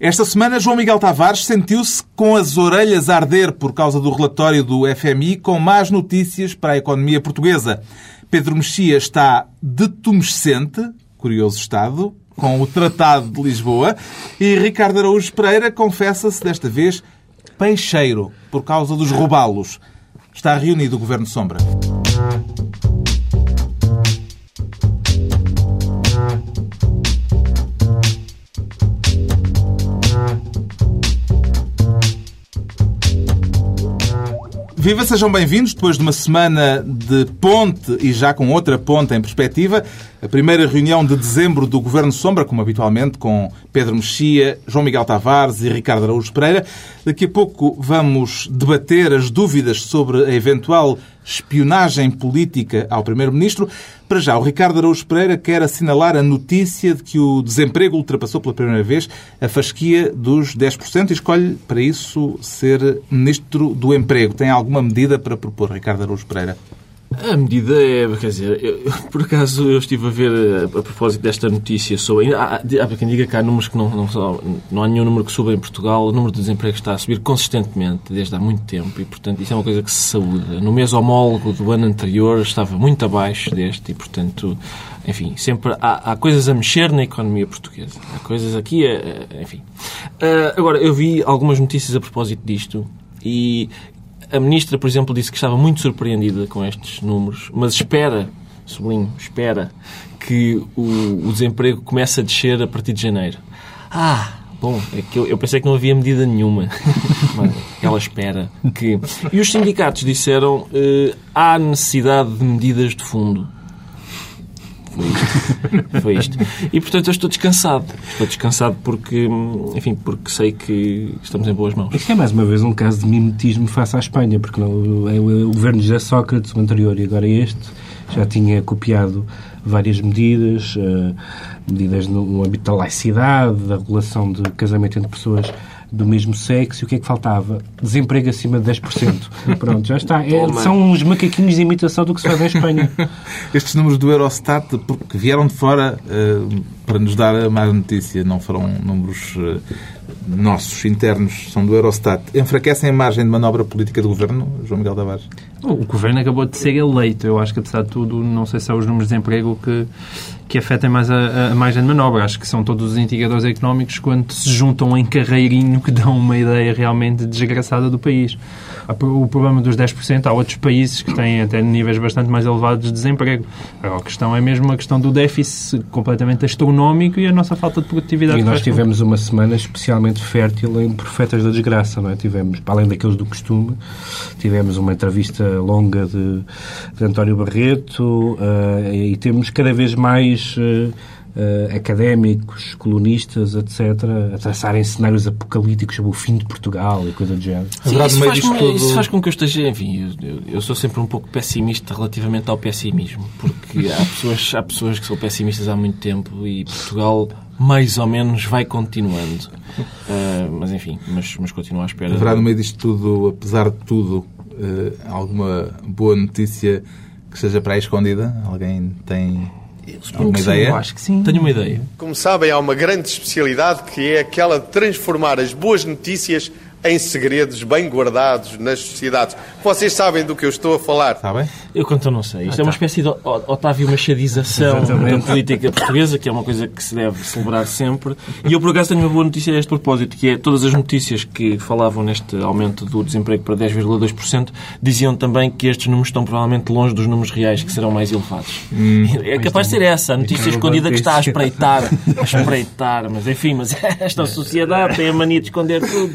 Esta semana, João Miguel Tavares sentiu-se com as orelhas a arder por causa do relatório do FMI com más notícias para a economia portuguesa. Pedro Mexia está detumescente, curioso estado, com o Tratado de Lisboa, e Ricardo Araújo Pereira confessa-se desta vez peixeiro por causa dos robalos. Está reunido o Governo Sombra. Viva, sejam bem-vindos. Depois de uma semana de ponte e já com outra ponte em perspectiva, a primeira reunião de dezembro do Governo Sombra, como habitualmente, com Pedro Mexia, João Miguel Tavares e Ricardo Araújo Pereira. Daqui a pouco vamos debater as dúvidas sobre a eventual espionagem política ao Primeiro-Ministro. Para já, o Ricardo Araújo Pereira quer assinalar a notícia de que o desemprego ultrapassou pela primeira vez a fasquia dos 10% e escolhe para isso ser Ministro do Emprego. Tem alguma medida para propor, Ricardo Araújo Pereira? A medida é, quer dizer, eu, por acaso eu estive a ver a, a propósito desta notícia sobre. Há, há quem diga que há números que não, não, não há nenhum número que suba em Portugal. O número de desemprego está a subir consistentemente desde há muito tempo e, portanto, isso é uma coisa que se saúda. No mês homólogo do ano anterior estava muito abaixo deste e, portanto, enfim, sempre há, há coisas a mexer na economia portuguesa. Há coisas aqui, enfim. Uh, agora, eu vi algumas notícias a propósito disto e a ministra, por exemplo, disse que estava muito surpreendida com estes números, mas espera, sublinho, espera, que o, o desemprego comece a descer a partir de janeiro. Ah, bom, é que eu, eu pensei que não havia medida nenhuma. mas ela espera que. E os sindicatos disseram uh, há necessidade de medidas de fundo. Foi isto. Foi isto. E, portanto, eu estou descansado. Estou descansado porque, enfim, porque sei que estamos em boas mãos. Isto é, mais uma vez, um caso de mimetismo face à Espanha, porque não, é o governo de Sócrates, o anterior, e agora este, já tinha copiado várias medidas, uh, medidas no âmbito da laicidade, da regulação de casamento entre pessoas do mesmo sexo. E o que é que faltava? Desemprego acima de 10%. Pronto, já está. É, são uns macaquinhos de imitação do que se faz em Espanha. Estes números do Eurostat, porque vieram de fora uh, para nos dar a mais notícia, não foram números uh, nossos, internos, são do Eurostat. Enfraquecem a margem de manobra política do Governo, João Miguel Tavares? O Governo acabou de ser eleito. Eu acho que, apesar de tudo, não sei se são os números de desemprego que que afetem mais a, a margem de manobra. Acho que são todos os indicadores económicos quando se juntam em carreirinho que dão uma ideia realmente desgraçada do país. O problema dos 10%, há outros países que têm até níveis bastante mais elevados de desemprego. Agora, a questão é mesmo a questão do déficit completamente astronómico e a nossa falta de produtividade. E nós tivemos uma semana especialmente fértil em Profetas da Desgraça, não é? Tivemos, além daqueles do costume, tivemos uma entrevista longa de, de António Barreto uh, e temos cada vez mais uh, académicos, colunistas, etc., a traçarem cenários apocalípticos sobre o fim de Portugal e coisa do género. Sim, isso, faz com, todo... isso, faz com, que eu esteja, enfim, eu, eu, sou sempre um pouco pessimista relativamente ao pessimismo, porque há pessoas, há pessoas que são pessimistas há muito tempo e Portugal mais ou menos vai continuando. Uh, mas enfim, mas, mas continuo à espera. Haverá no meio disto tudo, apesar de tudo, uh, alguma boa notícia que seja para aí escondida? Alguém tem Alguma ideia? Eu acho que sim. Tenho uma ideia. Como sabem, há uma grande especialidade que é aquela de transformar as boas notícias em segredos bem guardados nas sociedades. Vocês sabem do que eu estou a falar. Sabem? Eu quanto não sei. Isto ah, é uma tá. espécie de Otávio Machadização da política portuguesa, que é uma coisa que se deve celebrar sempre. E eu, por acaso, tenho uma boa notícia a este propósito, que é todas as notícias que falavam neste aumento do desemprego para 10,2% diziam também que estes números estão provavelmente longe dos números reais, que serão mais elevados. Hum, é capaz de ser essa, a notícia escondida que está a espreitar, a espreitar. Mas, enfim, mas esta sociedade tem a mania de esconder tudo.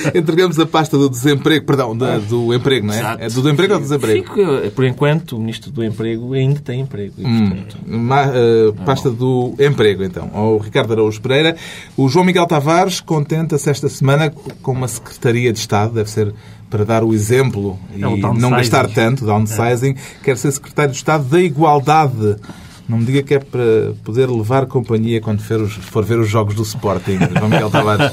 Entregamos a pasta do desemprego, perdão, da, do emprego, não é? Exato. É do emprego ou do desemprego? Fico, por enquanto, o Ministro do Emprego ainda tem emprego. E, hum, portanto, ma, uh, pasta do emprego, então. Ao Ricardo Araújo Pereira. O João Miguel Tavares contenta-se esta semana com uma Secretaria de Estado, deve ser para dar o exemplo é e não gastar tanto, downsizing, é. quer ser Secretário de Estado da Igualdade. Não me diga que é para poder levar companhia quando for, ver os jogos do Sporting, João Miguel Tavares.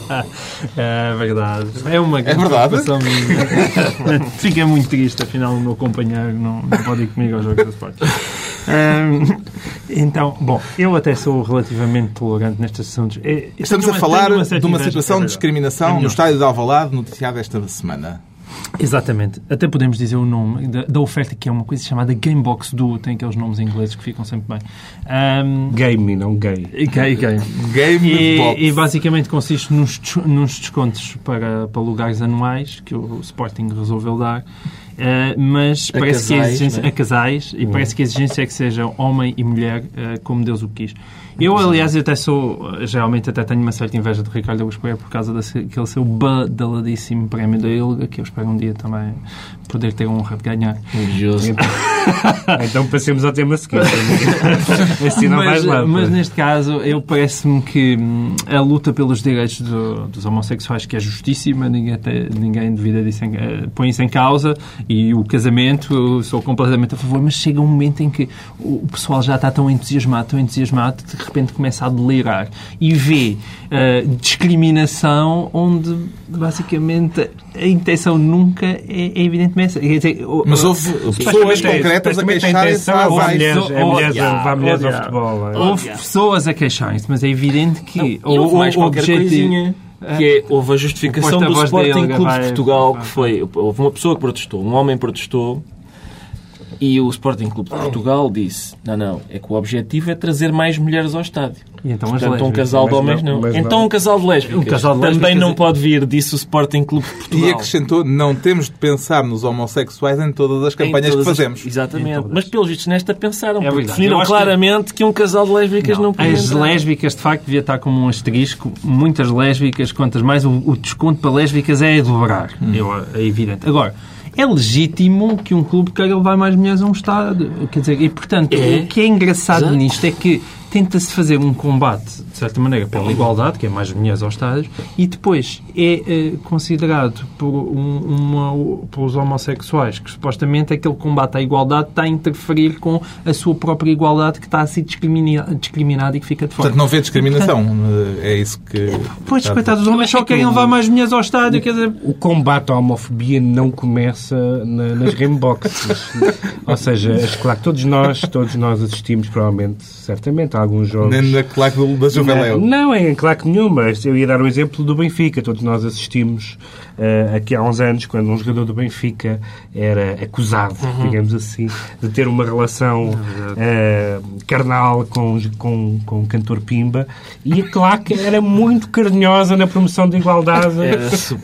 É verdade. É uma grande é verdade? minha. Fiquei muito triste, afinal, o meu companheiro não, não pode ir comigo aos jogos do Sporting. Então, bom, eu até sou relativamente tolerante nestes assuntos. É- eu Estamos a falar uma de uma situação de verdade. É discriminação no estádio de Alvalade, noticiada esta semana. Exatamente. Até podemos dizer o nome da, da oferta, que é uma coisa chamada Gamebox Duo. Tem aqueles nomes ingleses que ficam sempre bem. Ahm, Game, não gay. gay, gay. Game E, Box. e basicamente consiste nos, nos descontos para, para lugares anuais que o Sporting resolveu dar. Eh, mas A parece que a casais, exigência né? a casais e parece que a exigência é que sejam homem e mulher eh, como Deus o quis. Eu, aliás, eu até sou, geralmente até tenho uma certa inveja de Ricardo Augusto Pereira por causa daquele seu badaladíssimo prémio da ILGA, que eu espero um dia também poder ter a honra de ganhar. Religioso. Então passemos ao tema seguinte. assim não mas, vais lá. mas neste caso, eu parece-me que hum, a luta pelos direitos do- dos homossexuais, que é justíssima, ninguém, até, ninguém duvida disso, eh, põe isso em causa, e o casamento, sou completamente a favor, mas chega um momento em que o, o pessoal já está tão entusiasmado, tão entusiasmado, de repente começa a delirar e vê eh, discriminação onde, basicamente, a intenção nunca é, é evidentemente essa. Quer dizer, o- Mas houve pessoas concretas a queixarem-se é mulheres, é mulheres, a yeah, mulheres oh, ao futebol. é. Houve pessoas a queixarem-se, mas é evidente que E houve mais qualquer coisinha. Que é, houve a justificação do Sporting Clube de Portugal, que foi... Houve uma pessoa que protestou, um homem protestou, e o Sporting Clube de Portugal disse, não, não, é que o objetivo é trazer mais mulheres ao estádio. E então as Portanto, um lésbicas. casal de homens não- não. Então não. um casal de lésbicas. Um casal de Também lésbicas não é- pode vir, disse o Sporting Clube de Portugal. E acrescentou, não temos de pensar nos homossexuais em todas as campanhas todas que as- fazemos. Exatamente. Mas pelos vistos nesta pensaram, É porque definiram acho que- claramente que... um casal de lésbicas não, podia As entrar. lésbicas, de facto, devia estar como um asterisco. Muitas lésbicas, quantas mais, o, o desconto para lésbicas é a dobrar. Eu, é evidente. Agora, é legítimo que um clube queira levar mais mulheres a um estádio. Quer dizer, e portanto, É. o que é engraçado Exato. nisto é que tenta-se fazer um combate, de certa maneira, pela igualdade, que é mais mulheres aos estádios, e depois é eh, considerado por um, uma, pelos homossexuais que supostamente aquele combate à igualdade está a interferir com a sua própria igualdade que está a ser discrimina- discriminada e que fica de fora. Portanto, não vê discriminação. É isso que... Pois, está coitados, os homens só querem levar mais mulheres ao estádio, quer dizer... O combate à homofobia não começa na- nas gameboxes. Ou seja, é claro que todos nós, todos nós assistimos, provavelmente, certamente, alguns jogos. Nem na claque do- da Juveléu. Não, é claro que nenhum, mas eu ia dar o exemplo do Benfica. Todos nós assistimos eh, aqui há uns anos, quando um jogador do Benfica era acusado, digamos assim, de ter uma relação eh, carnal com, com, com o cantor Pimba. E a claque era muito carinhosa na promoção da igualdade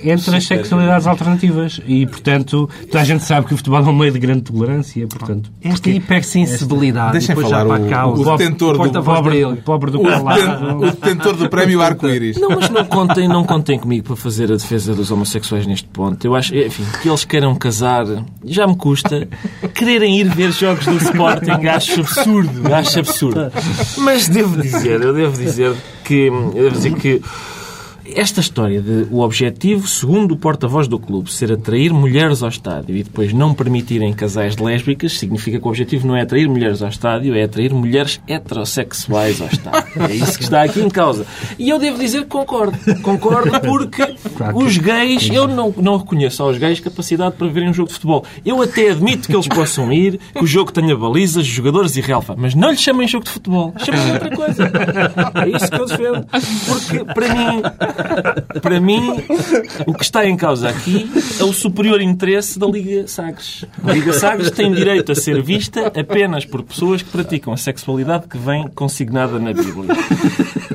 entre as sexualidades alternativas. E, portanto, toda a gente sabe que o futebol é um meio de grande tolerância. Portanto, Esta hipersensibilidade, Deixem falar já para o- causa. o detentor do- pobre, dele. pobre do calado. o detentor do prémio Arco-Íris. Não, mas não contem, não contem comigo para fazer a defesa dos homossexuais neste ponto. Eu acho, enfim, que eles queiram casar, já me custa. Quererem ir ver jogos do Sporting, acho absurdo, acho absurdo. Mas devo dizer, eu devo dizer que, eu devo dizer que esta história de o objetivo, segundo o porta-voz do clube, ser atrair mulheres ao estádio e depois não permitirem casais lésbicas, significa que o objetivo não é atrair mulheres ao estádio, é atrair mulheres heterossexuais ao estádio. É isso que está aqui em causa. E eu devo dizer que concordo. Concordo porque os gays, eu não, não reconheço aos gays capacidade para verem um jogo de futebol. Eu até admito que eles possam ir, que o jogo tenha balizas, jogadores e relva, mas não lhe chamem jogo de futebol. Chamem outra coisa. É isso que eu defendo. Porque, para mim, para mim, o que está em causa aqui é o superior interesse da Liga Sagres. A Liga Sagres tem direito a ser vista apenas por pessoas que praticam a sexualidade que vem consignada na Bíblia.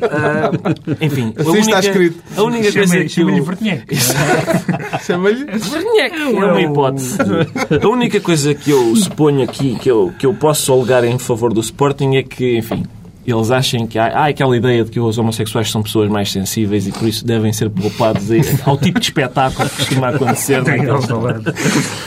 Ah, enfim, a Assim única, está escrito. a única coisa que Chama-lhe eu... Chama-lhe. Verniec, é uma hipótese. A única coisa que eu suponho aqui, que eu, que eu posso alegar em favor do Sporting é que, enfim, eles achem que há, há aquela ideia de que os homossexuais são pessoas mais sensíveis e por isso devem ser poupados ao tipo de espetáculo que costuma acontecer naqueles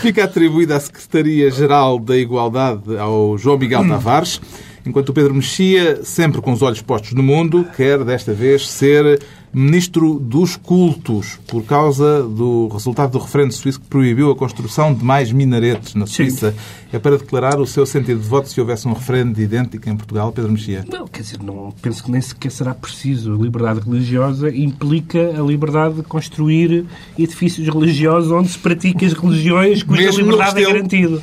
Fica atribuída à Secretaria-Geral da Igualdade ao João Miguel Tavares, enquanto o Pedro Mexia, sempre com os olhos postos no mundo, quer desta vez ser Ministro dos Cultos, por causa do resultado do referendo suíço que proibiu a construção de mais minaretes na Suíça. É para declarar o seu sentido de voto se houvesse um referendo idêntico em Portugal, Pedro Mexia? Não, quer dizer, não penso que nem sequer será preciso. A liberdade religiosa implica a liberdade de construir edifícios religiosos onde se pratica as religiões cuja Mesmo no liberdade é Restelo. garantido.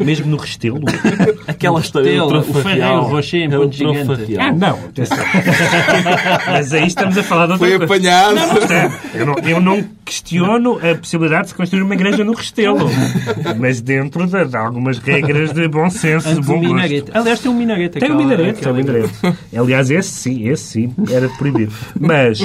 Mesmo no Restelo. Aquela história do Restelo, o. Ferreiro Rocher em É o Ponte Gigante. Ah, não. atenção. Mas aí estamos a falar outra Foi coisa. apanhado. Não, não está. Eu não, eu não questiono a possibilidade de se construir uma igreja no Restelo. Mas dentro de, de algumas regras de bom senso, de bom gosto. minarete. Aliás, tem um minarete. Tem um minarete, tem um minarete. Aliás, esse sim, esse sim, era de proibir. Mas,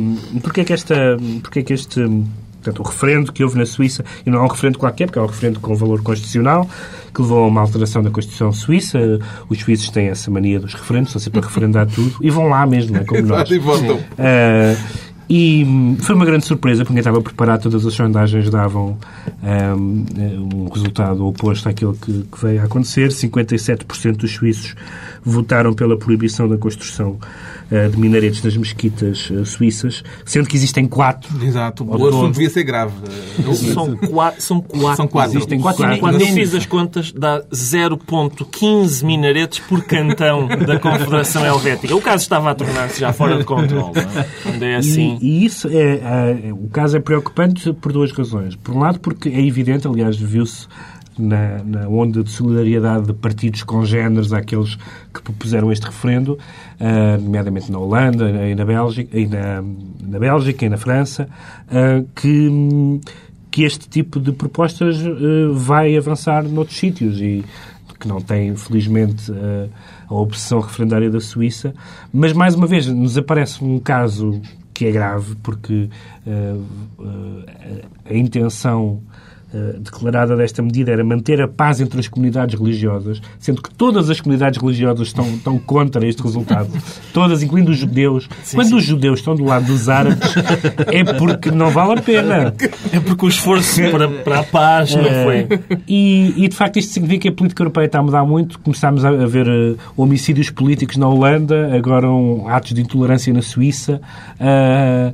hum, porquê que esta, porquê que este, hum, portanto, o referendo que houve na Suíça, e não é um referendo qualquer, porque é um referendo com valor constitucional, que levou a uma alteração da Constituição Suíça. Os suíços têm essa mania dos referendos, estão sempre a referendar tudo, e vão lá mesmo, é como nós. E votam. Ah, e hum, foi uma grande surpresa, porque ninguém estava preparado, todas as sondagens davam hum, um resultado oposto àquele que, que veio a acontecer. 57% dos suíços votaram pela proibição da construção de minaretes nas mesquitas ah, suíças, sendo que existem quatro. Exato. O assunto todo. devia ser grave. São quatro. São quatro. São quatro. Existem Quatro, quatro. Quando eu fiz as contas, dá 0.15 minaretes por cantão da Confederação Helvética. O caso estava a tornar-se já fora de controle. Não é? Quando é assim. E, e isso é, ah, o caso é preocupante por duas razões. Por um lado, porque é evidente, aliás, viu-se na, na onda de solidariedade de partidos congêneres àqueles que propuseram este referendo, ah, nomeadamente na Holanda e na Bélgica, e na, na Bélgica e na França, ah, que, que este tipo de propostas ah, vai avançar noutros sítios e que não tem, felizmente, a, obsessão referendária da Suíça. Mas, mais uma vez, nos aparece um caso que é grave, porque a intenção declarada desta medida era manter a paz entre as comunidades religiosas, sendo que todas as comunidades religiosas estão, estão contra este resultado. Todas, incluindo os judeus. Quando os judeus estão do lado dos árabes, é porque não vale a pena. É porque o esforço para, para a paz não foi. E, e, de facto isto significa que a política europeia está a mudar muito. Começámos a ver eh, homicídios políticos na Holanda, agora um, atos de intolerância na Suíça. ah,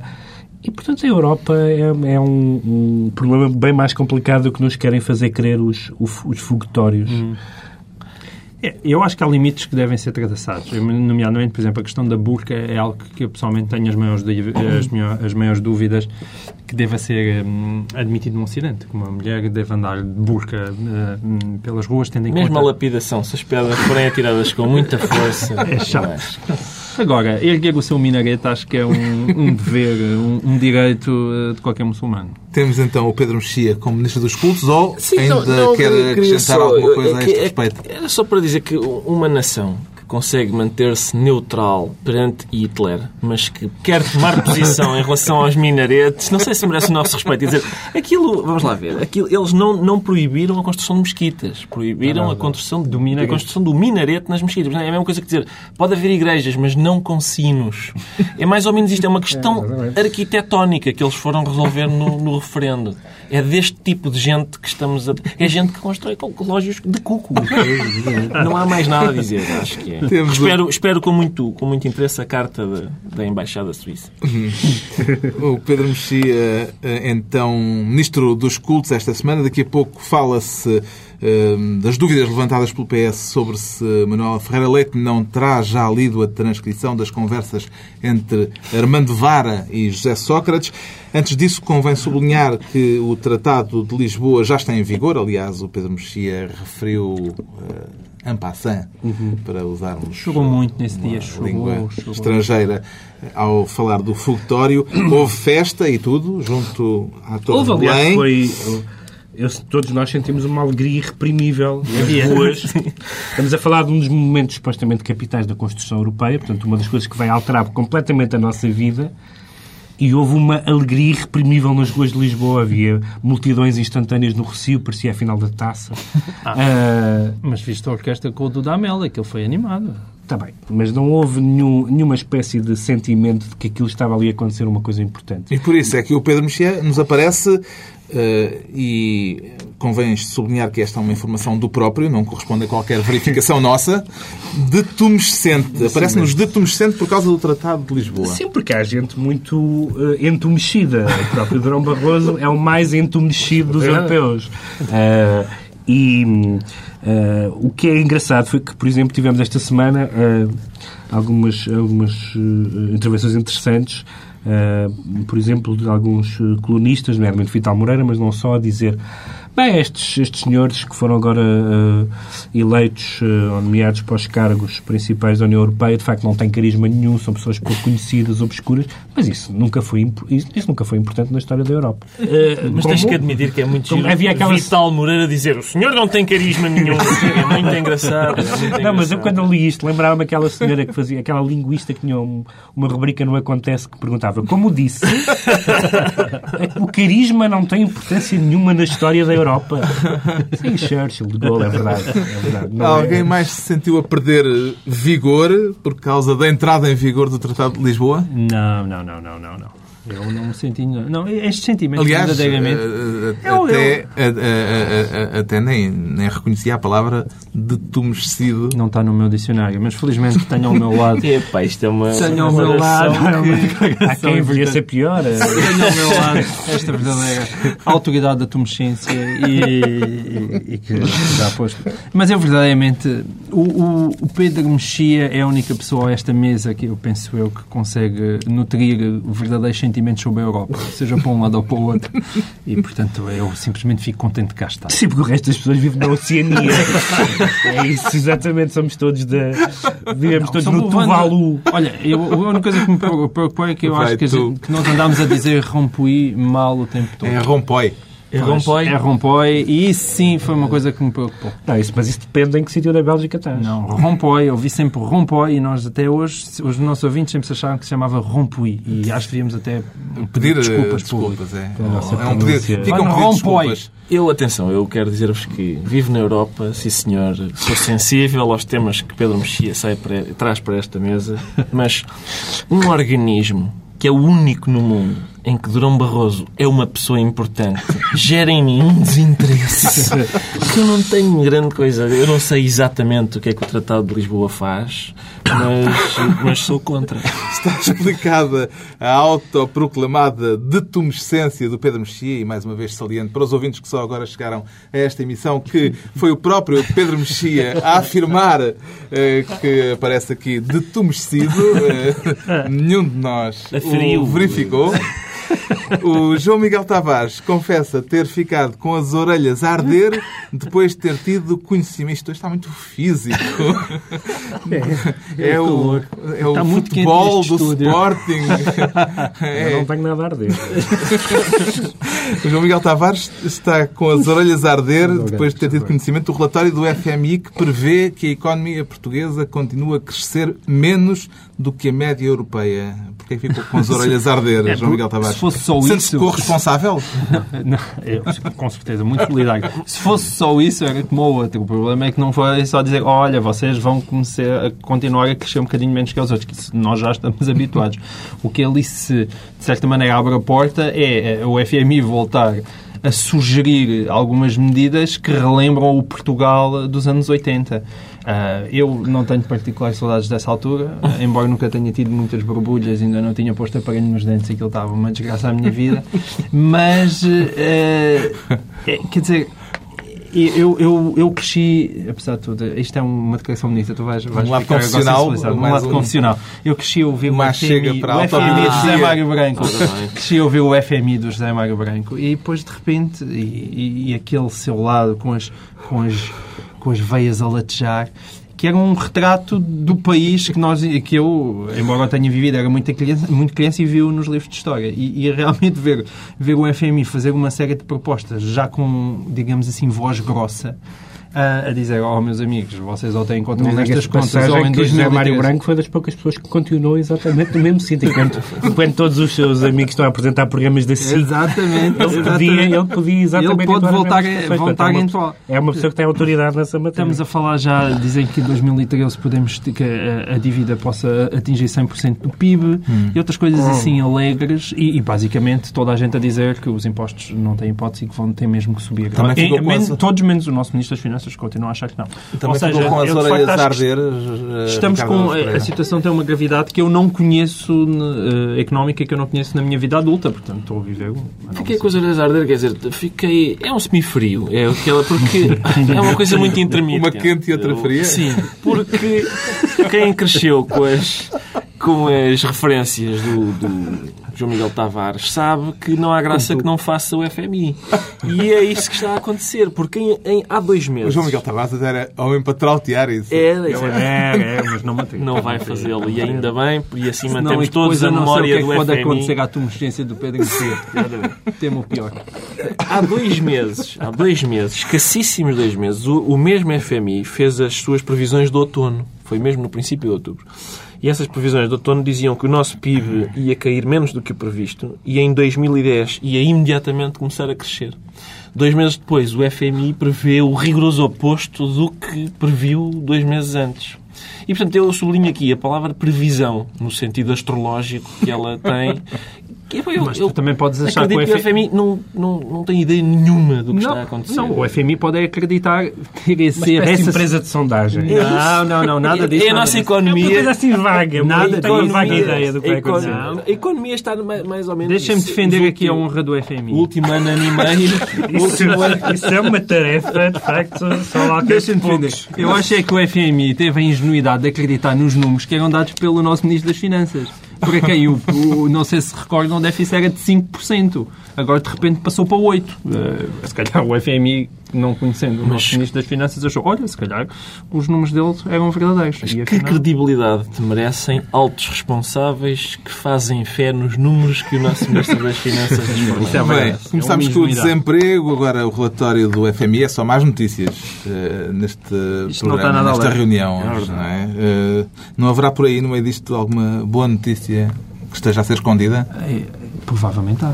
e, portanto, a Europa é, é um, um problema bem mais complicado do que nos querem fazer crer os, os, os fogotórios. É, eu acho que há limites que devem ser traçados. Nomeadamente, por exemplo, a questão da burca é algo que eu pessoalmente tenho as maiores, as maior- as maiores dúvidas que deva ser hum, admitido num Ocidente. Que uma mulher deve andar de burca hum, pelas ruas, tendo em Mesmo a conta... lapidação, se as pedras forem atiradas com muita força. É chato. Agora, erguer o seu minarete acho que é um, um dever, um, um direito eh, de qualquer muçulmano. Temos então o Pedro Mexia como Ministro dos Cultos ou Sim, ainda não, não, quer acrescentar só- alguma coisa é a este é- respeito? Era só para dizer que uma nação consegue manter-se neutral perante Hitler, mas que quer tomar posição em relação aos minaretes, não sei se merece o nosso respeito. Dizer, aquilo, vamos lá ver, aquilo, eles não, não proibiram a construção de mesquitas, proibiram a construção do, minarete. a construção do minarete nas mesquitas. É a mesma coisa que dizer, pode haver igrejas, mas não com sinos. É mais ou menos isto, é uma questão arquitetónica que eles foram resolver no, no referendo. É deste tipo de gente que estamos a. É gente que constrói relógios de cuco. Não há mais nada a dizer, acho que é. Espero, espero com, muito, com muito interesse a carta da, da Embaixada Suíça. O Pedro Mexia, eh, então, Ministro dos Cultos esta semana. Daqui a pouco fala-se eh, das dúvidas levantadas pelo PS sobre se Manuel Ferreira Leite não terá já lido a transcrição das conversas entre Armando Vara e José Sócrates. Antes disso, convém sublinhar que o Tratado de Lisboa já está em vigor. Aliás, o Pedro Mexia referiu uh, en passant, para usarmos Chorou muito nesse dia, língua chorou. estrangeira ao falar do fogotório. Houve festa e tudo, junto à Torre Houve, de Belém. foi. eu- todos nós sentimos uma alegria irreprimível nas ruas. Estamos a falar de um dos momentos supostamente capitais da construção europeia, portanto, uma das coisas que vai alterar completamente a nossa vida. E houve uma alegria irreprimível nas ruas de Lisboa. Havia multidões instantâneas no Recio, parecia a final da taça. Ah, Mas viste a orquestra com o Dudamel, aquele foi animado. Está bem, mas não houve nenhum, nenhuma espécie de sentimento de que aquilo estava ali a acontecer uma coisa importante. E por isso é que o Pedro Mexia nos aparece e convém sublinhar que esta é uma informação do próprio, não corresponde a qualquer verificação nossa, de tumescente. Aparece-nos de tumescente por causa do Tratado de Lisboa. Sim, porque há gente muito uh, entumecida. O próprio Durão Barroso é o mais entumecido dos europeus. Uh, e uh, o que é engraçado foi que, por exemplo, tivemos esta semana algumas, algumas intervenções interessantes Uh, por exemplo, de alguns colunistas, nomeadamente Vital Moreira, mas não só, a dizer Bem, estes, estes senhores que foram agora uh, eleitos uh, ou nomeados para os cargos principais da União Europeia, de facto não têm carisma nenhum, são pessoas pouco conhecidas, obscuras, mas isso nunca foi, isso, isso nunca foi importante na história da Europa. Uh, mas como, tens que admitir que é muito giro havia aquela... Vital Moreira dizer o senhor não tem carisma nenhum. é muito engraçado. É muito engraçado. Não, mas eu quando li isto, lembrava-me aquela senhora que fazia, aquela linguista que tinha um, uma rubrica no Acontece que perguntava, como disse, o carisma não tem importância nenhuma na história da Europa. Europa. Sim, Churchill, de Gaulle, é verdade. É verdade. Alguém é... mais se sentiu a perder vigor por causa da entrada em vigor do Tratado de Lisboa? Não, não, não, não, não. não. Eu não me senti. Não, este sentimento Aliás, verdadeiramente. Uh, eu, até, eu... Uh, uh, até nem, nem reconhecia a palavra detumescido. Não está no meu dicionário, mas felizmente tenho ao meu lado. Epá, isto é uma. Tenho ao meu lado. Que... Há quem podia ser pior. Tenho ao meu lado esta verdadeira autoridade da tumescência e, e, e, que já posto. Mas eu verdadeiramente. O, o, o Pedro Mexia é a única pessoa a esta mesa que eu penso eu que consegue nutrir verdadeiros sentimentos sentimentos sobre a Europa, seja para um lado ou para o outro. E, portanto, eu simplesmente fico contente de cá estar. Sim, porque o resto das pessoas vive na Oceania. é isso, exatamente. Somos todos da. Vivemos todos no Tuvalu. Olha, eu, a única coisa que me preocupa é que eu Vai, acho que, gente, que, nós andámos a dizer rompui mal o tempo todo. É rompoi. É Rompoy. É Rompoy. E isso sim foi uma coisa que me preocupou. Não, isso, mas isso depende em que sítio da Bélgica estás. Não, Rompoy. Eu vi sempre Rompoy e nós até hoje, os nossos ouvintes sempre acharam que se chamava Rompuy. E acho que devíamos até pedir, desculpas, desculpas é. é um pedido. Ficam um Rompoy. Eu, atenção, eu quero dizer-vos que vivo na Europa, sim senhor, sou sensível aos temas que Pedro Mexia para, traz para esta mesa, mas um organismo que é o único no mundo em que Durão Barroso é uma pessoa importante, gera em mim um desinteresse. Porque eu não tenho grande coisa. Eu não sei exatamente o que é que o Tratado de Lisboa faz, mas, mas sou contra. Está explicada a autoproclamada detumescência do Pedro Mexia, e mais uma vez saliente para os ouvintes que só agora chegaram a esta emissão, que foi o próprio Pedro Mexia a afirmar eh, que aparece aqui detumescido. Eh, nenhum de nós o verificou. O João Miguel Tavares confessa ter ficado com as orelhas a arder depois de ter tido conhecimento. Isto está muito físico. É, é o, é o futebol do estúdio. Sporting. É. Eu não tenho nada a arder. O João Miguel Tavares está com as orelhas a arder depois de ter tido conhecimento do relatório do FMI que prevê que a economia portuguesa continua a crescer menos do que a média europeia. Porquê é que ficou com as orelhas a arder, é, João Miguel Tavares? Se fosse só Sente-se isso... corresponsável? Não, não, eu, com certeza, muito solidário. Se fosse só isso, era como o outro. O problema é que não foi só dizer, olha, vocês vão começar a continuar a crescer um bocadinho menos que os outros, que nós já estamos habituados. O que ali se, de certa maneira, abre a porta é, é o FMI voltar a sugerir algumas medidas que relembram o Portugal dos anos 80. Uh, eu não tenho particulares saudades dessa altura, uh, embora nunca tenha tido muitas borbulhas, ainda não tinha posto aparelho nos dentes e aquilo estava uma desgraça à minha vida. Mas, uh, é, quer dizer, eu, eu, eu cresci, apesar de tudo, isto é uma declaração bonita, tu vais, vais um lado confessional, um lado um... confessional. Eu cresci a ouvir o FMI, chega para o FMI do José Mário Branco. cresci a ouvir o FMI do José Mário Branco e depois de repente, e, e, e aquele seu lado com as, com as com as veias a latejar, que era um retrato do país que nós que eu, embora eu tenha vivido, era muito criança, muito criança e viu nos livros de história. E, e, realmente ver, ver o FMI fazer uma série de propostas já com, digamos assim, voz grossa, a, dizer, oh, meus amigos, vocês ou têm controle Mas nestas esta contas ou em que o José 2013. Mário Branco foi das poucas pessoas que continuou exatamente no mesmo sítio. Enquanto, enquanto todos os seus amigos estão a apresentar programas da SIC, Exatamente. ele podia, ele podia exatamente... Ele pode voltar a- voltar é uma É uma pessoa que tem autoridade nessa matéria. Estamos a falar já, dizem que em 2013 podemos que a, a dívida possa atingir 100% do PIB e outras coisas assim alegres e, e basicamente toda a gente a dizer que os impostos não têm hipótese e que vão ter mesmo que subir. Também E- as- Todos menos o nosso Ministro das Finanças continua a achar que não. Também Ou seja, com as eu, de facto, orelhas a arder. Estamos Ricardo com. A, situação tem uma gravidade que eu não conheço eh, económica, que eu não conheço na minha vida adulta, portanto estou a viver. Fiquei com as orelhas a arder, quer dizer, fiquei. É um semifrio. É aquela. Porque é uma coisa muito intermitente. Uma quente e outra Eu- fria? Sim, porque quem cresceu com as, com as referências do, do João Miguel Tavares sabe que não há graça que não faça o FMI. E é isso que está a acontecer, porque em- em- há dois O meses. João Miguel Tavares era homem para trautear isso. É, É, é, mas não mantém. não vai fazê-lo. E ainda bem, e assim Não, mantemos e depois todos a eu não sei o memória que é que do pode FMI. acontecer à tumescência do Pedro. Temo o pior. Há dois meses, há dois meses, escassíssimos dois meses, o, o mesmo FMI fez as suas previsões de outono. Foi mesmo no princípio de outubro. E essas previsões de outono diziam que o nosso PIB ia cair menos do que o previsto e em 2010 ia imediatamente começar a crescer. Dois meses depois, o FMI prevê o rigoroso oposto do que previu dois meses antes. E, portanto, eu sublinho aqui a palavra previsão, no sentido astrológico que ela tem. Que eu- Mas eu tu também podes achar que o acredito que o FMI FMI não, não, não tem ideia nenhuma do que está a acontecer. não, o FMI pode acreditar de essa... empresa de sondagem. Não, não, não, nada disso. É a nossa disso. economia. Uma coisa assim vaga, Nada tenho uma vaga ideia do que vai acontecer. a economia está mais, mais ou menos. Deixem-me isso. defender aqui a honra do FMI. O último ano, ano e meio. Isso, último ano- isso é uma tarefa, de facto, só lá que Deixa-me defender. Eu achei que o FMI teve a ingenuidade de acreditar nos números que eram dados pelo nosso Ministro das Finanças. Para quem o, o- não sei se recordam, o déficit era de 5%. Agora, de repente, passou para 8%. Eh, se calhar o FMI, não conhecendo o nosso Ministro das Finanças, achou, olha, se calhar os números dele eram verdadeiros. E Que afinal- credibilidade te merecem altos responsáveis que fazem fé nos números que o nosso Ministro das Finanças nos Isso é? Bem, começámos É com o desemprego, agora o relatório do FMI é só mais notícias eh, neste Isto programa, nesta reunião. hoje, não, é? Eh, não haverá por aí, no meio disto, alguma boa notícia que esteja a ser escondida? Eh, Provavelmente há.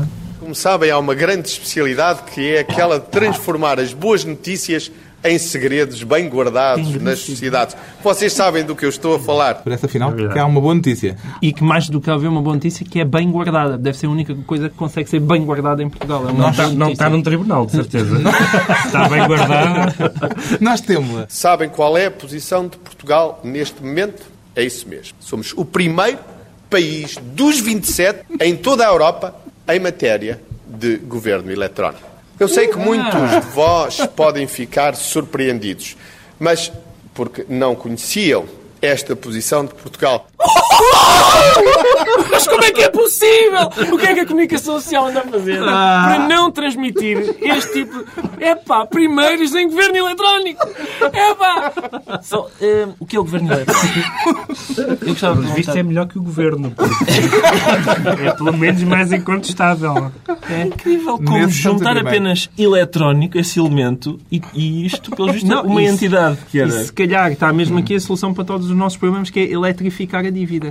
Como sabem, há uma grande especialidade que é aquela de transformar as boas notícias em segredos bem guardados nas sociedades. Vocês sabem do que eu estou a falar. Parece, afinal, verdade. que há uma boa notícia. E que mais do que haver uma boa notícia, que é bem guardada. Deve ser a única coisa que consegue ser bem guardada em Portugal. É Não está, não está num tribunal, de certeza. está bem guardado. Nós temos Sabem qual é a posição de Portugal neste momento? É isso mesmo. Somos o primeiro país dos 27 em toda a Europa em matéria de governo eletrónico. Eu sei que muitos de vós podem ficar surpreendidos, mas porque não conheciam esta posição de Portugal. Mas como é que é possível? O que é que a comunicação social anda a fazer para não transmitir este tipo... Epá, primeiros em governo eletrónico! Epá! Só, eh, o que é o governo eletrónico? Eu gostava de Pelos vistos perguntar. é melhor que o governo. porque É pelo menos mais incontestável. É incrível como Nesse juntar sentido, apenas eletrónico, esse elemento, e, e isto, pelo visto, Não, uma isso- entidade que E era... se calhar está mesmo aqui a solução para todos os nossos problemas, que é eletrificar a dívida.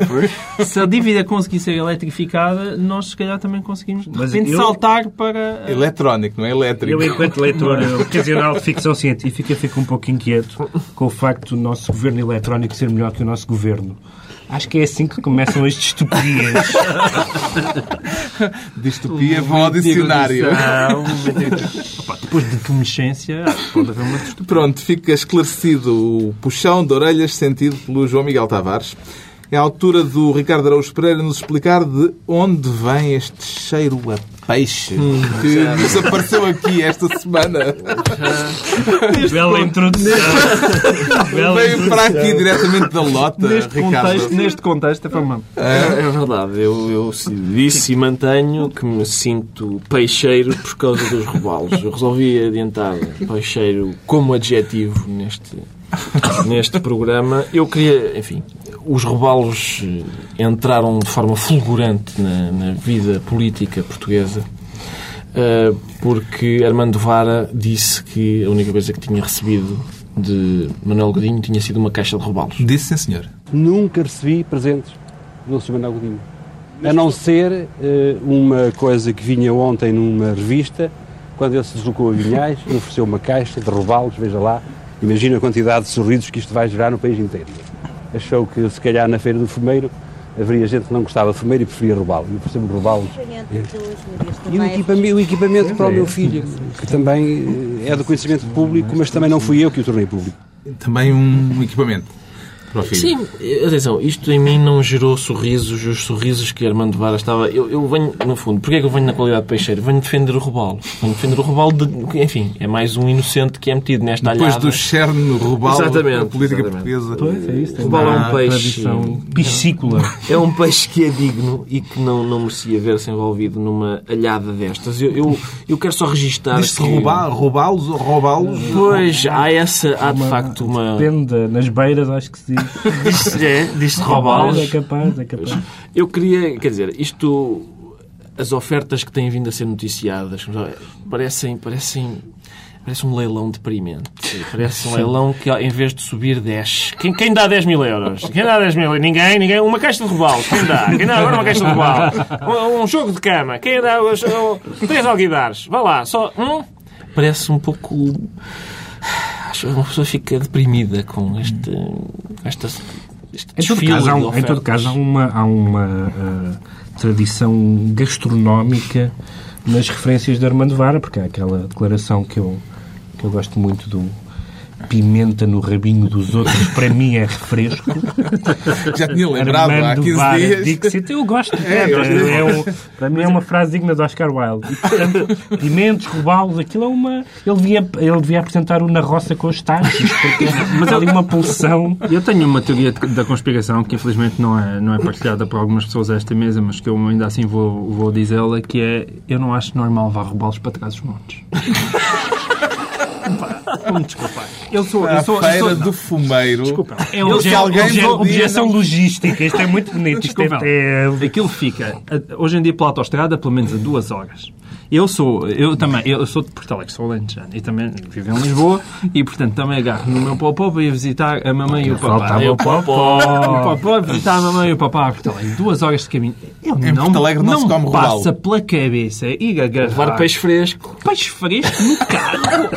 se a dívida conseguir ser eletrificada, nós se calhar também conseguimos de Mas repente eu- saltar para... eletrónico, não é elétrico. Eu, enquanto leitor ocasional de ficção científica, fico um pouco inquieto com o facto do nosso governo eletrónico ser melhor que o nosso governo. Acho que é assim que começam as distopias. Distopia vão ao dicionário. Opa, depois de tumescência, pode haver uma distopia. Pronto, fica esclarecido o puxão de orelhas sentido pelo João Miguel Tavares. É a altura do Ricardo Araújo Pereira nos explicar de onde vem este cheiro a peixe que desapareceu aqui esta semana. Bela introdução. Bela Veio para aqui diretamente da lota, Neste Ricardo. contexto, neste contexto, é para uma... É, é verdade, eu, eu disse e mantenho que me sinto peixeiro por causa dos robalos. Eu resolvi adiantar peixeiro como adjetivo neste, neste programa. Eu queria, enfim, os robalos eh, entraram de forma fulgurante na, na vida política portuguesa Uh, porque Armando Vara disse que a única coisa que tinha recebido de Manuel Godinho tinha sido uma caixa de robalos. Disse sim, senhor. Nunca recebi presentes do Sr. Manuel Godinho. A não ser uh, uma coisa que vinha ontem numa revista, quando ele se deslocou a Vinhais, e ofereceu uma caixa de robalos, veja lá, imagina a quantidade de sorrisos que isto vai gerar no país inteiro. Achou que se calhar na Feira do Fumeiro haveria gente que não gostava de fumeiro e preferia roubá-lo. E ofereceu-me roubá-lo. E o equipamento, o equipamento para o meu filho, que também é do conhecimento público, mas também não fui eu que o tornei público. Também um equipamento. Sim, atenção, isto em mim não gerou sorrisos, os sorrisos que Armando Vara estava. Eu, eu venho, no fundo, porquê é que eu venho na qualidade de peixeiro? Venho defender o robalo. Venho defender o robalo, de, enfim, é mais um inocente que é metido nesta Depois alhada. do cerne robalo Exatamente, da política exatamente. portuguesa. Pois, é isso. O robalo é um peixe. piscícola. É um peixe que é digno e que não, não merecia ver-se envolvido numa alhada destas. Eu, eu, eu quero só registar. Diz-se que... roubar, roubá-los ou roubá-los? Pois, há essa, há de facto uma. Depende, nas beiras acho que se diz. Diz-se é, diz É roubá-los. capaz, é capaz. Eu queria, quer dizer, isto. As ofertas que têm vindo a ser noticiadas parecem. parecem Parece um leilão deprimente. Parece um leilão que, em vez de subir, desce. Quem, quem dá 10 mil euros? Quem dá 10 mil euros? Ninguém, ninguém. Uma caixa de robalo. Quem dá? Quem dá agora uma caixa de robalo? Um, um jogo de cama. Quem dá? Um, três alguidares. Vá lá. Só. Hum? Parece um pouco. Acho que uma pessoa fica deprimida com este. Esta, este Em todo, caso, há, um- em todo caso, há uma, há uma ah, tradição gastronómica nas referências de Armando Vara, porque há aquela declaração que eu, que eu gosto muito do pimenta no rabinho dos outros, para mim é refresco. Já tinha lembrado há Armando 15 Vara dias. Dixit, eu gosto. É, É, é um- para mim é uma frase digna de Oscar Wilde. E, portanto, pimentos, robalos, aquilo é uma... Ele devia, ele devia apresentar o Na Roça com os tachos, porque mas há ali uma pulsão... Eu tenho uma teoria de- da conspiração que infelizmente não é, não é partilhada por algumas pessoas a esta mesa, mas que eu ainda assim vou, vou dizê-la, que é eu não acho normal vá roubá-los para trás dos montes. Vamos desculpar. Eu sou... A Eu sou, eu feira sou do fumeiro. Desculpa. É Eu, objeção logística. Isto é muito bonito. Isto Desculpa. é, é- Aquilo fica, a- hoje em dia, pela autostrada, pelo menos a duas horas. Eu sou, eu também, eu sou de Porto Alegre, sou alentejano e também vivo em Lisboa e, portanto, também agarro no meu popó para ir visitar a mamãe e o papá. Faltava Eu o popó. O popó visitar a mamãe e o papá a Porto Alegre. Duas horas de caminho. Eu Em não, Porto Alegre não se come passa robalo. pela cabeça ir agarrar Levar peixe fresco. peixe fresco no carro.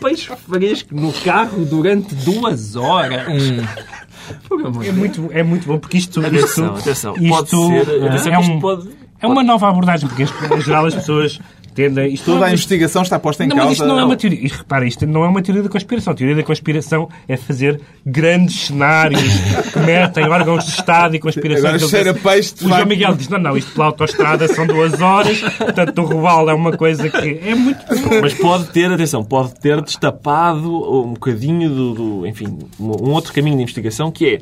peixe fresco no carro durante duas horas. De É muito, é muito bom porque isto, Atenção, isto, atenção. isto, Pode ser. Atenção é, que isto um- pode. É uma nova abordagem, porque em geral as pessoas tendem. Isto Toda a investigação está posta em não, causa. mas isto não é uma teoria. Isto, repara, isto não é uma teoria da conspiração. A teoria da conspiração é fazer grandes cenários que metem órgãos de Estado e conspiração. Agora cheira peixe, de O João. Miguel diz: não, não, isto pela autostrada são duas horas, portanto o robalo é uma coisa que é muito. Mas pode ter, atenção, pode ter destapado um bocadinho do, do- enfim, um um outro caminho de investigação que é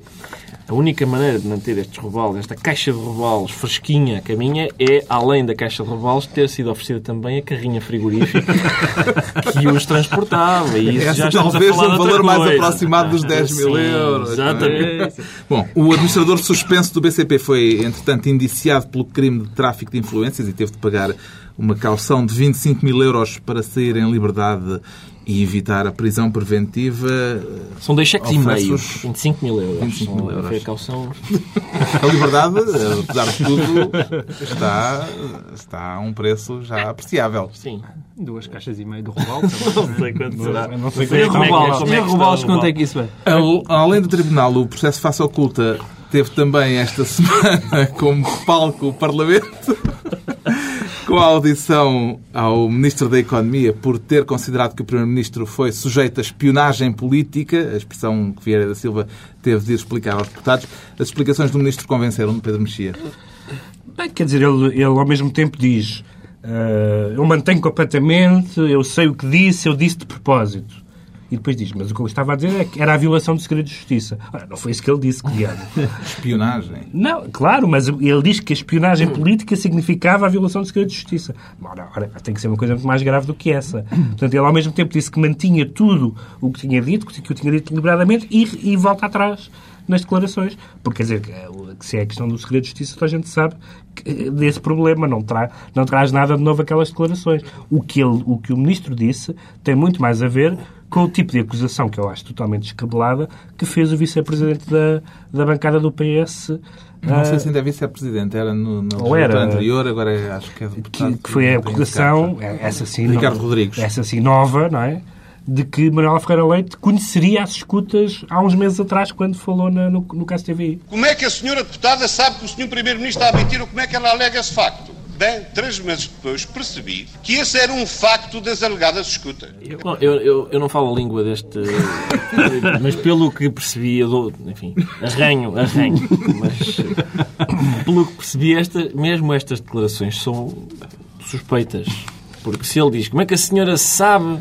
a única maneira de manter estes robalos, esta caixa de robalos fresquinha a caminha, é, além da caixa de robalos, ter sido oferecida também a carrinha frigorífica que os transportava. E isso Essa já talvez um valor mais coisa. aproximado dos 10 mil Sim, euros. Exatamente. Bom, o administrador suspenso do BCP foi, entretanto, indiciado pelo crime de tráfico de influências e teve de pagar uma caução de 25 mil euros para sair em liberdade e evitar a prisão preventiva. São dois cheques e meio. Oferece-os 25 mil euros. 25 mil euros. Foi a caução. A liberdade, apesar de tudo, está, está a um preço já apreciável. Sim. Duas caixas e meio do robalo. Não sei quanto será. Não sei é que- como é que- robalos, é quanto é que isso é? Al- Além do tribunal, o processo face oculta teve também esta semana como palco o Parlamento, com a audição ao Ministro da Economia por ter considerado que o Primeiro-Ministro foi sujeito a espionagem política, a expressão que Vieira da Silva teve de explicar aos deputados. As explicações do Ministro convenceram de Pedro Mexia. Bem, quer dizer, ele, ele ao mesmo tempo diz: ah, Eu mantenho completamente, eu sei o que disse, eu disse de propósito. E depois diz: Mas o que eu estava a dizer é que era a violação do segredo de justiça. Ora, não foi isso que ele disse, Guilherme. Espionagem. Não, claro, mas ele diz que a espionagem política significava a violação do segredo de justiça. Ora, ora, tem que ser uma coisa muito mais grave do que essa. Portanto, ele ao mesmo tempo disse que mantinha tudo o que tinha dito, que o tinha dito deliberadamente, e, e volta atrás nas declarações. Porque, quer dizer, que se é a questão do segredo de justiça, toda a gente sabe que, desse problema. Não, tra, não traz nada de novo aquelas declarações. O que, ele, o que o Ministro disse tem muito mais a ver com o tipo de acusação que eu acho totalmente descabelada que fez o Vice-Presidente da, da bancada do PS não sei se ainda é vice-presidente, era no, no ou era, anterior, agora é, acho que é deputado. Que, que foi a acusação, essa sim, Ricardo no, Rodrigues. essa sim nova, não é? De que Manuela Ferreira Leite conheceria as escutas há uns meses atrás, quando falou na, no, no caso TVI. Como é que a senhora deputada sabe que o senhor Primeiro-Ministro está a mentir ou como é que ela alega esse facto? Bem, três meses depois percebi que esse era um facto das alegadas escutas. Bom, eu, eu, eu, não falo a língua deste. mas pelo que percebi, eu dou. Enfim, arranho, arranho. Mas pelo que percebi, esta, mesmo estas declarações são suspeitas. Porque se ele diz como é que a senhora sabe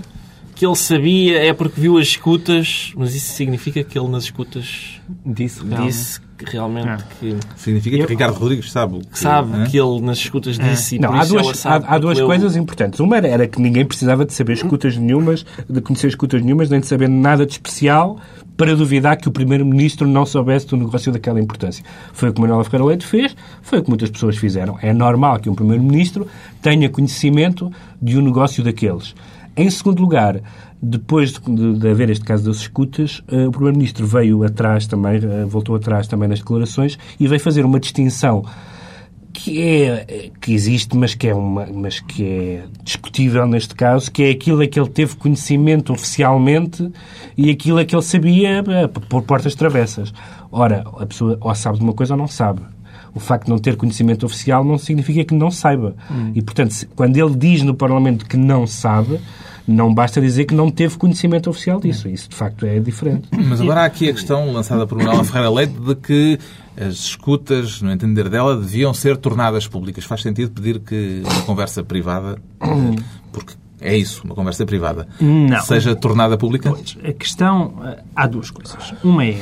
que ele sabia é porque viu as escutas, mas isso significa que ele nas escutas disse, disse que realmente ah. que... Significa que eu... Ricardo Rodrigues sabe que, sabe é? que ele nas escutas disse é. Não, há duas, há, há duas coisas importantes. Uma era, era, que ninguém precisava de saber escutas nenhumas, de conhecer escutas nenhumas, nem de saber nada de especial para duvidar que o Primeiro-Ministro não soubesse do negócio daquela importância. Foi o que Manuela Ferreira Leite fez, foi o que muitas pessoas fizeram. É normal que um Primeiro-Ministro tenha conhecimento de um negócio daqueles. Em segundo lugar, depois de, de, haver este caso das escutas, uh, o Primeiro-Ministro veio atrás também, uh, voltou atrás também nas declarações e veio fazer uma distinção que é que existe, mas que é uma, mas que é discutível neste caso, que é aquilo a que ele teve conhecimento oficialmente e aquilo a que ele sabia uh, por portas travessas. Ora, a pessoa ou sabe de uma coisa ou não sabe. O facto de não ter conhecimento oficial não significa que não saiba. Hum. E, portanto, quando ele diz no Parlamento que não sabe, não basta dizer que não teve conhecimento oficial disso. Isso, de facto, é diferente. Mas agora há aqui a questão lançada por Manuela Ferreira Leite de que as escutas, no entender dela, deviam ser tornadas públicas. Faz sentido pedir que uma conversa privada, porque é isso, uma conversa privada, não. seja tornada pública? Pois, a questão... Eh, há duas coisas. Uma é...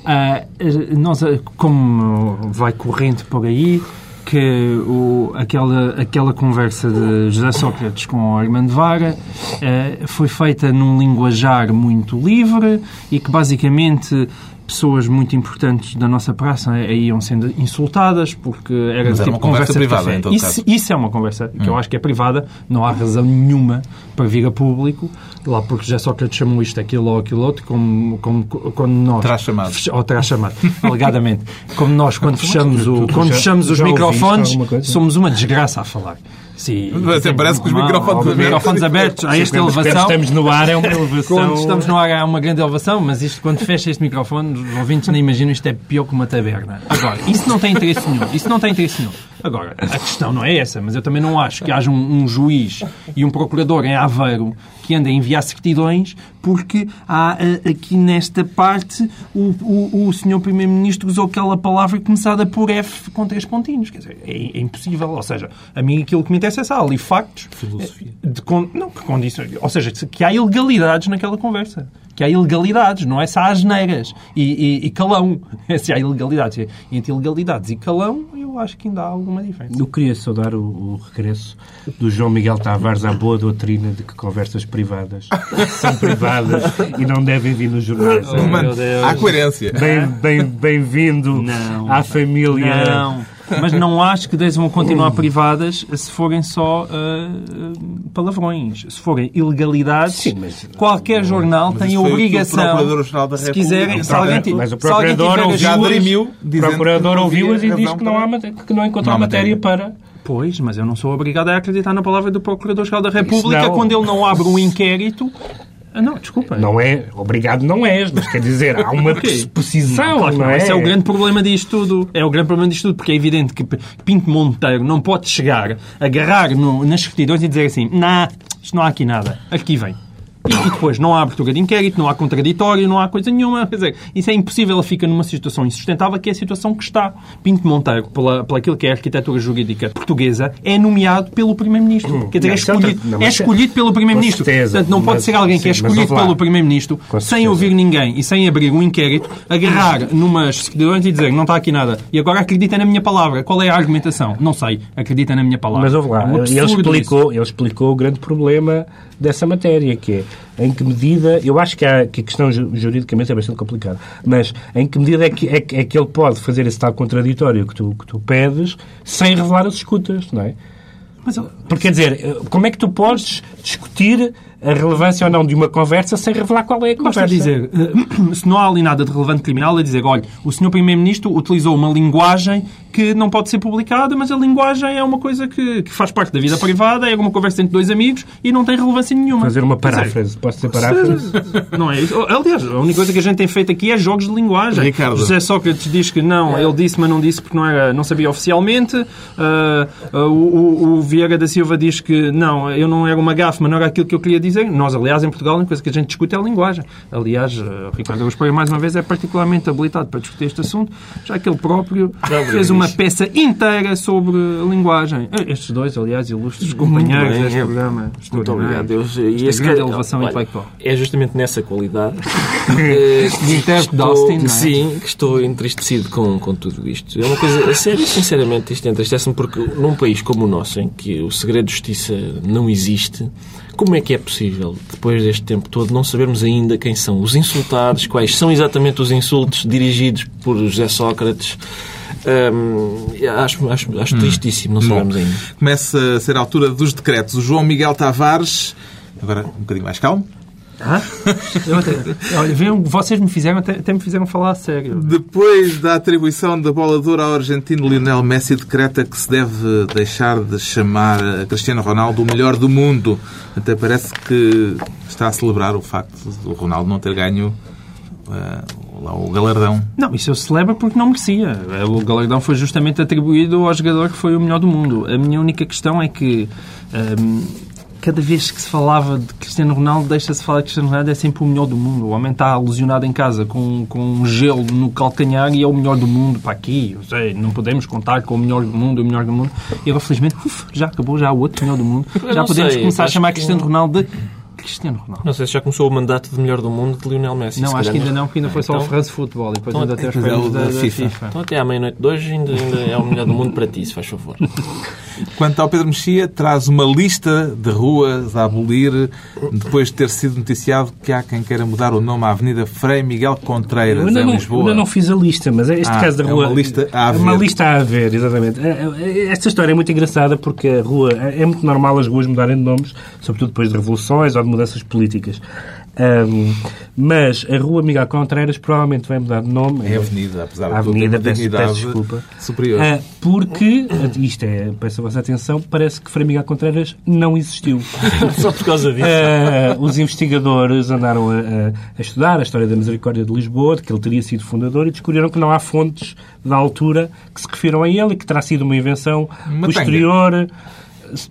Uh, nós, como vai corrente por aí, que o, aquela, aquela conversa de José Sócrates com Armando Vara eh, foi feita num linguajar muito livre e que basicamente pessoas muito importantes da nossa praça iam sendo insultadas porque era Mas tipo uma conversa, conversa privada, Então, isso, isso, é uma conversa que hum. eu acho que é privada, não há razão nenhuma para vir a público, lá porque já só que te chamou isto, aquilo ou aquilo outro, como, como quando nós... Terá chamado. ou terá chamado, alegadamente. Como nós, quando fechamos, o, quando fechamos os microfones, somos uma desgraça a falar. Sim, Até parece que os microfones, abertos. microfones abertos a esta elevação. estamos no ar é uma elevação. Quando estamos no ar é uma grande elevação, mas isto, quando fecha este microfone, os ouvintes nem imaginam isto é pior que uma taberna. Agora, isso não tem interesse nenhum. Isso não tem interesse nenhum. Agora, a questão não é essa, mas eu também não acho que haja um, um juiz e um procurador em Aveiro que andem a enviar certidões porque há aqui nesta parte o, o, o senhor Primeiro-Ministro usou aquela palavra começada por F com três pontinhos. Quer dizer, é, é impossível. Ou seja, a mim aquilo que me interessa é só ali factos. Filosofia. De, não, que condições. Ou seja, que há ilegalidades naquela conversa que há ilegalidades, não é só asneiras e, e, e calão. É se há ilegalidades. Entre ilegalidades e calão, eu acho que ainda há alguma diferença. Eu queria saudar o, o regresso do João Miguel Tavares à boa doutrina de que conversas privadas são privadas e não devem vir nos jornais. Oh, mano, há coerência. Bem-vindo bem, bem à família. Não mas não acho que devam continuar privadas se forem só uh, palavrões. Se forem ilegalidades, Sim, mas, qualquer jornal tem a obrigação, se quiserem, se alguém, mas o Procurador ouviu, o Procurador ouviu-as e diz que não, há, que não encontrou matéria para... Pois, mas eu não sou obrigado a acreditar na palavra do Procurador-Geral da República quando ele não abre um inquérito ah, não, desculpa. Não é, obrigado não és, mas quer dizer, há uma precisão, claro, não, não é? Esse é o grande problema disto tudo. É o grande problema disto tudo, porque é evidente que Pinto Monteiro não pode chegar, agarrar no, nas certidões e dizer assim, não, nah, isto não há aqui nada, aqui vem. E, depois não há abertura de inquérito, não há contraditório, não há coisa nenhuma. Quer dizer, isso é impossível, ela fica numa situação insustentável, que é a situação que está. Pinto Monteiro, pela, pela aquilo que é a arquitetura jurídica portuguesa, é nomeado pelo Primeiro-Ministro. Hum, Quer dizer, é escolhido, não, é escolhido pelo Primeiro-Ministro. Portanto, não pode ser alguém que é escolhido pelo Primeiro-Ministro, sem ouvir ninguém e sem abrir um inquérito, agarrar numas certidões e dizer não está aqui nada. E agora acredita na minha palavra. Qual é a argumentação? Não sei. Acredita na minha palavra. Mas ouve lá, é ele, explicou, ele explicou o grande problema dessa matéria, que é em que medida, eu acho que, há, que a questão ju- juridicamente é bastante complicada, mas em que medida é que, é, é que ele pode fazer esse tal contraditório que tu, que tu pedes sem revelar as escutas, não é? Mas Porque, quer dizer, como é que tu podes discutir a relevância ou não de uma conversa sem revelar qual é a Basta conversa? dizer, eh, se não há ali nada de relevante criminal, é dizer, olha, o senhor Primeiro-Ministro utilizou uma linguagem que não pode ser publicada, mas a linguagem é uma coisa que, que faz parte da vida privada, é uma conversa entre dois amigos e não tem relevância nenhuma. Fazer uma paráfrase. Posso dizer paráfrase? Não é isso. Aliás, a única coisa que a gente tem feito aqui é jogos de linguagem. Ricardo. José Sócrates diz que não, ele disse, mas não disse porque não, era, não sabia oficialmente. Ah, o, o- o Vieira da Silva diz que não, eu não era uma gafe, mas não era aquilo que eu queria dizer. Nós, aliás, em Portugal, a coisa que a gente discute é a linguagem. Aliás, ah, Ricardo Pereira, mais uma vez, é particularmente habilitado para discutir este assunto, já que ele próprio fez uma peça inteira sobre a linguagem. Ah, Estes dois, aliás, ilustres companheiros bem, deste é. programa. Muito obrigado. Deus. Esta E esse grande elevação olha, intelectual. É justamente nessa qualidade eh, De intérprete de Austin, não é? Sim, que estou entristecido com, com tudo isto. É uma coisa, a sério, sinceramente, isto entristece-me porque num país como o nosso, em que o segredo de justiça não existe, como é que é possível, depois deste tempo todo, não sabermos ainda quem são os insultados, quais são exatamente os insultos dirigidos por José Sócrates? Hum, acho acho, acho tristíssimo não Bom, sabermos ainda. começa a ser a altura dos decretos. O João Miguel Tavares, agora um bocadinho mais calmo, Hã? Eu até- olha, vejam, vocês me fizeram, até, até me fizeram falar a sério. Depois da atribuição da bola de ouro ao argentino Lionel Messi, decreta que se deve deixar de chamar a Cristiano Ronaldo o melhor do mundo. Até parece que está a celebrar o facto do Ronaldo não ter ganho eh, lá o galardão. Não, isso eu celebro porque não merecia. O galardão foi justamente atribuído ao jogador que foi o melhor do mundo. A minha única questão é que hum, cada vez que se falava de Cristiano Ronaldo, deixa-se falar de Cristiano Ronaldo, é sempre o melhor do mundo. O homem está lesionado em casa com, com um gelo no calcanhar e é o melhor do mundo para aqui. Eu sei, não podemos contar com o melhor do mundo, o melhor do mundo. E agora, felizmente, uf, já acabou, já há outro melhor do mundo. Eu Já podemos sei, começar a chamar que- Cristiano Ronaldo de Cristiano Ronaldo. Não sei se já começou o mandato de melhor do mundo de Lionel Messi. Não, acho que ainda não, porque ainda foi só Então- o France Football e depois Então, ainda até os é o prémios da, da FIFA. FIFA. Então até à meia-noite de hoje ainda, ainda é o melhor do mundo para ti, se faz favor. Quanto ao Pedro Mexia, traz uma lista de ruas a abolir depois de ter sido noticiado que há quem queira mudar o nome à Avenida Frei Miguel Contreiras, Eu ainda, em não, Lisboa. ainda não fiz a lista, mas este Ah, caso da é rua. uma lista a é uma haver. lista a haver, exatamente. É, é, Esta história é muito engraçada porque a rua. É muito normal as ruas mudarem de nomes, sobretudo depois de revoluções ou de mudanças políticas. Ahm, mas a rua Miguel Contreiras provavelmente vai mudar de nome. É avenida, apesar de A tudo, avenida, uma peço, dignidade peço desculpa. superior. Ah, porque, isto é, peço a vossa atenção, parece que Frei Miguel Contreiras não existiu. Só por causa disso. Ah, os investigadores andaram a, a- a estudar a história da Misericórdia de Lisboa, de que ele teria sido fundador, e descobriram que não há fontes da altura que se refiram a ele e que terá sido uma invenção Uma posterior.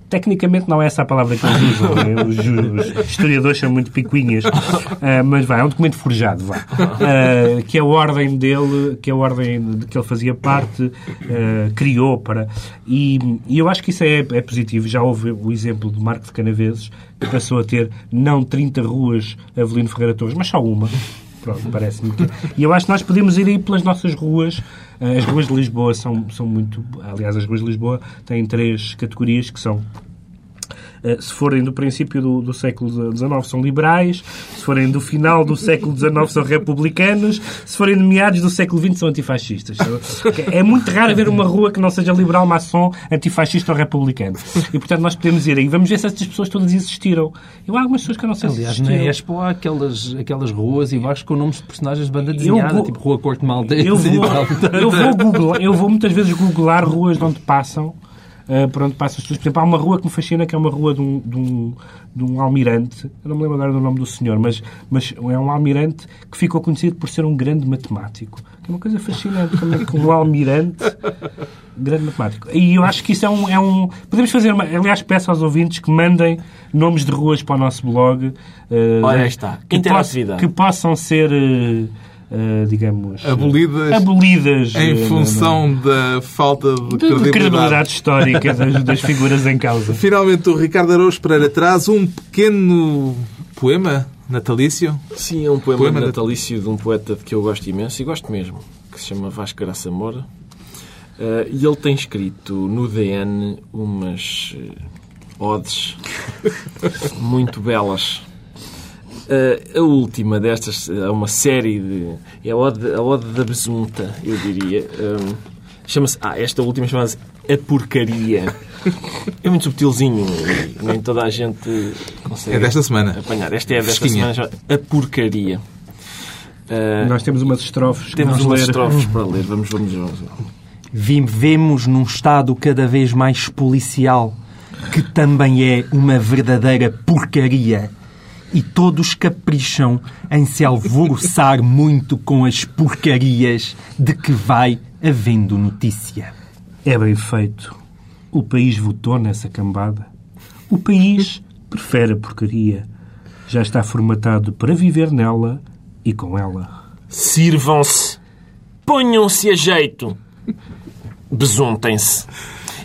Tecnicamente não é essa a palavra que eles usam. né? Os, os historiadores são muito picuinhas. Ah, mas vai, é um documento forjado, vá. Ah, que a ordem dele, que a ordem de que ele fazia parte, ah, criou para. E, e eu acho que isso é, é positivo. Já houve o exemplo do Marco de Canaveses, que passou a ter não 30 ruas Avelino Ferreira Torres, mas só uma. Pronto, parece-me que... E eu acho que nós podemos ir aí pelas nossas ruas. As ruas de Lisboa são, são muito... Aliás, as ruas de Lisboa têm três categorias que são se forem do princípio do, do século XIX são liberais, se forem do final do século XIX são republicanos, se forem de meados do século XX são antifascistas. É muito raro haver uma rua que não seja liberal, maçom, antifascista ou republicano. E portanto nós podemos ir aí. Vamos ver se essas pessoas todas existiram. Eu há algumas pessoas que eu não sei se Aliás, na existiram. Expo há aquelas, aquelas ruas e baixo com nomes de personagens de banda desenhada, vou- tipo Rua Corte Maltese Eu vou, eu vou googlar, eu vou muitas vezes googlar ruas de onde passam, eh, por onde passam as pessoas. Por exemplo, há uma rua que me fascina, que é uma rua de um, de um, de um almirante, eu não me lembro agora do nome do senhor, mas, mas é um almirante que ficou conhecido por ser um grande matemático. Que é uma coisa fascinante, como é que um almirante grande matemático. E eu acho que isso é um... É um podemos fazer, uma, aliás, peço aos ouvintes que mandem nomes de ruas para o nosso blog. Ora, aí está. que, que possam ser... eh, eh, digamos, Abolidas abolidas em eh, função da falta de de, de credibilidade. credibilidade histórica das, das figuras em causa. Finalmente, o Ricardo Araújo Pereira traz um pequeno poema natalício. Sim, é um poema, Poema de- natalício de um poeta de que eu gosto imenso e gosto mesmo, que se chama Vasco Graça Moura. Eh, e ele tem escrito no DN umas odes muito belas Uh, a última destas é uma série de. É a Ode, a ode da Besunta, eu diria. Um, chama-se. Ah, esta última chama-se A Porcaria. É muito subtilzinho e nem toda a gente consegue. É desta semana. Apanhar. Esta é desta semana, A Porcaria. Uh, Nós temos umas estrofes temos vamos umas ler. estrofes para ler. Vamos, vamos, vamos. Vivemos num Estado cada vez mais policial, que também é uma verdadeira porcaria. E todos capricham em se alvoroçar muito com as porcarias de que vai havendo notícia. É bem feito. O país votou nessa cambada. O país prefere a porcaria. Já está formatado para viver nela e com ela. Sirvam-se. Ponham-se a jeito. Besuntem-se.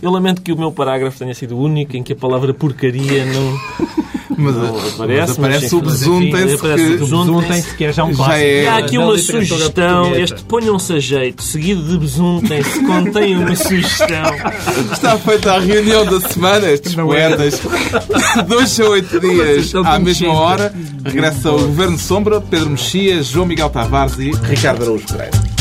Eu lamento que o meu parágrafo tenha sido o único em que a palavra porcaria não, Mas, não aparece. aparece o mas, aparece o que besuntem-se. que é já um Já clássico. é- E há aqui uma sugestão. Este ponham-se a jeito, seguido de besuntem-se, contém uma sugestão. Está feita a reunião da semana, estes poetas. Dois a oito dias à mesma hora. Regressa o Governo Sombra, Pedro Mexia, João Miguel Tavares e Ricardo Araújo Pereira.